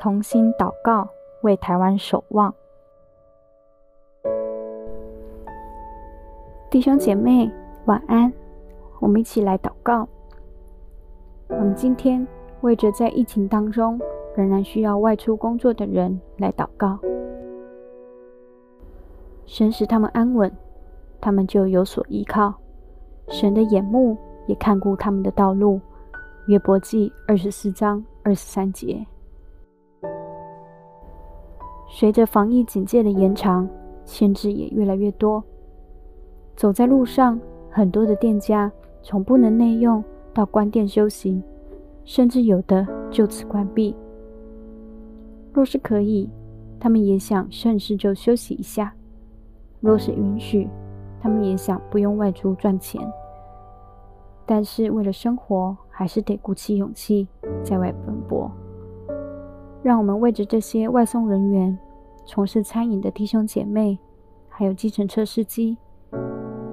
同心祷告，为台湾守望。弟兄姐妹，晚安。我们一起来祷告。我们今天为着在疫情当中仍然需要外出工作的人来祷告。神使他们安稳，他们就有所依靠。神的眼目也看顾他们的道路。约伯记二十四章二十三节。随着防疫警戒的延长，限制也越来越多。走在路上，很多的店家从不能内用到关店休息，甚至有的就此关闭。若是可以，他们也想顺势就休息一下；若是允许，他们也想不用外出赚钱。但是为了生活，还是得鼓起勇气在外奔波。让我们为着这些外送人员、从事餐饮的弟兄姐妹，还有计程车司机，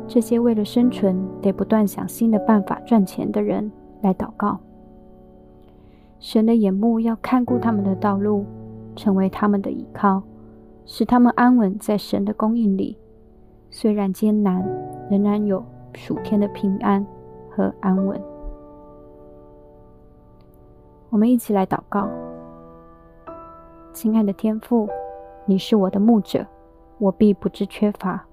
这些为了生存得不断想新的办法赚钱的人来祷告。神的眼目要看顾他们的道路，成为他们的依靠，使他们安稳在神的供应里。虽然艰难，仍然有属天的平安和安稳。我们一起来祷告。亲爱的天父，你是我的牧者，我必不致缺乏。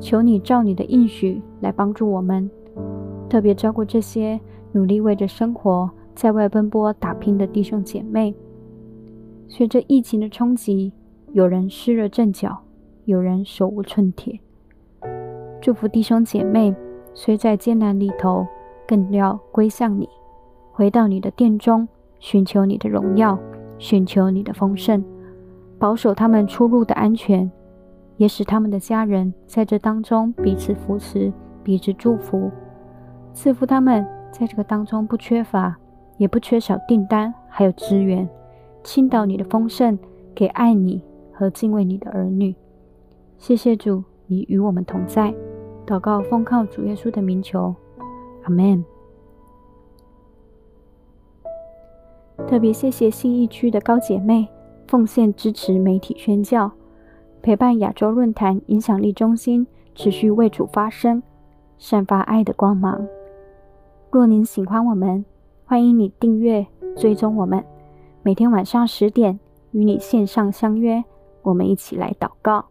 求你照你的应许来帮助我们，特别照顾这些努力为着生活在外奔波打拼的弟兄姐妹。随着疫情的冲击，有人失了阵脚，有人手无寸铁。祝福弟兄姐妹，虽在艰难里头，更要归向你，回到你的殿中，寻求你的荣耀。寻求你的丰盛，保守他们出入的安全，也使他们的家人在这当中彼此扶持、彼此祝福，赐福他们在这个当中不缺乏，也不缺少订单，还有资源，倾倒你的丰盛给爱你和敬畏你的儿女。谢谢主，你与我们同在。祷告奉靠主耶稣的名求，阿门。特别谢谢信义区的高姐妹奉献支持媒体宣教，陪伴亚洲论坛影响力中心持续为主发声，散发爱的光芒。若您喜欢我们，欢迎你订阅追踪我们，每天晚上十点与你线上相约，我们一起来祷告。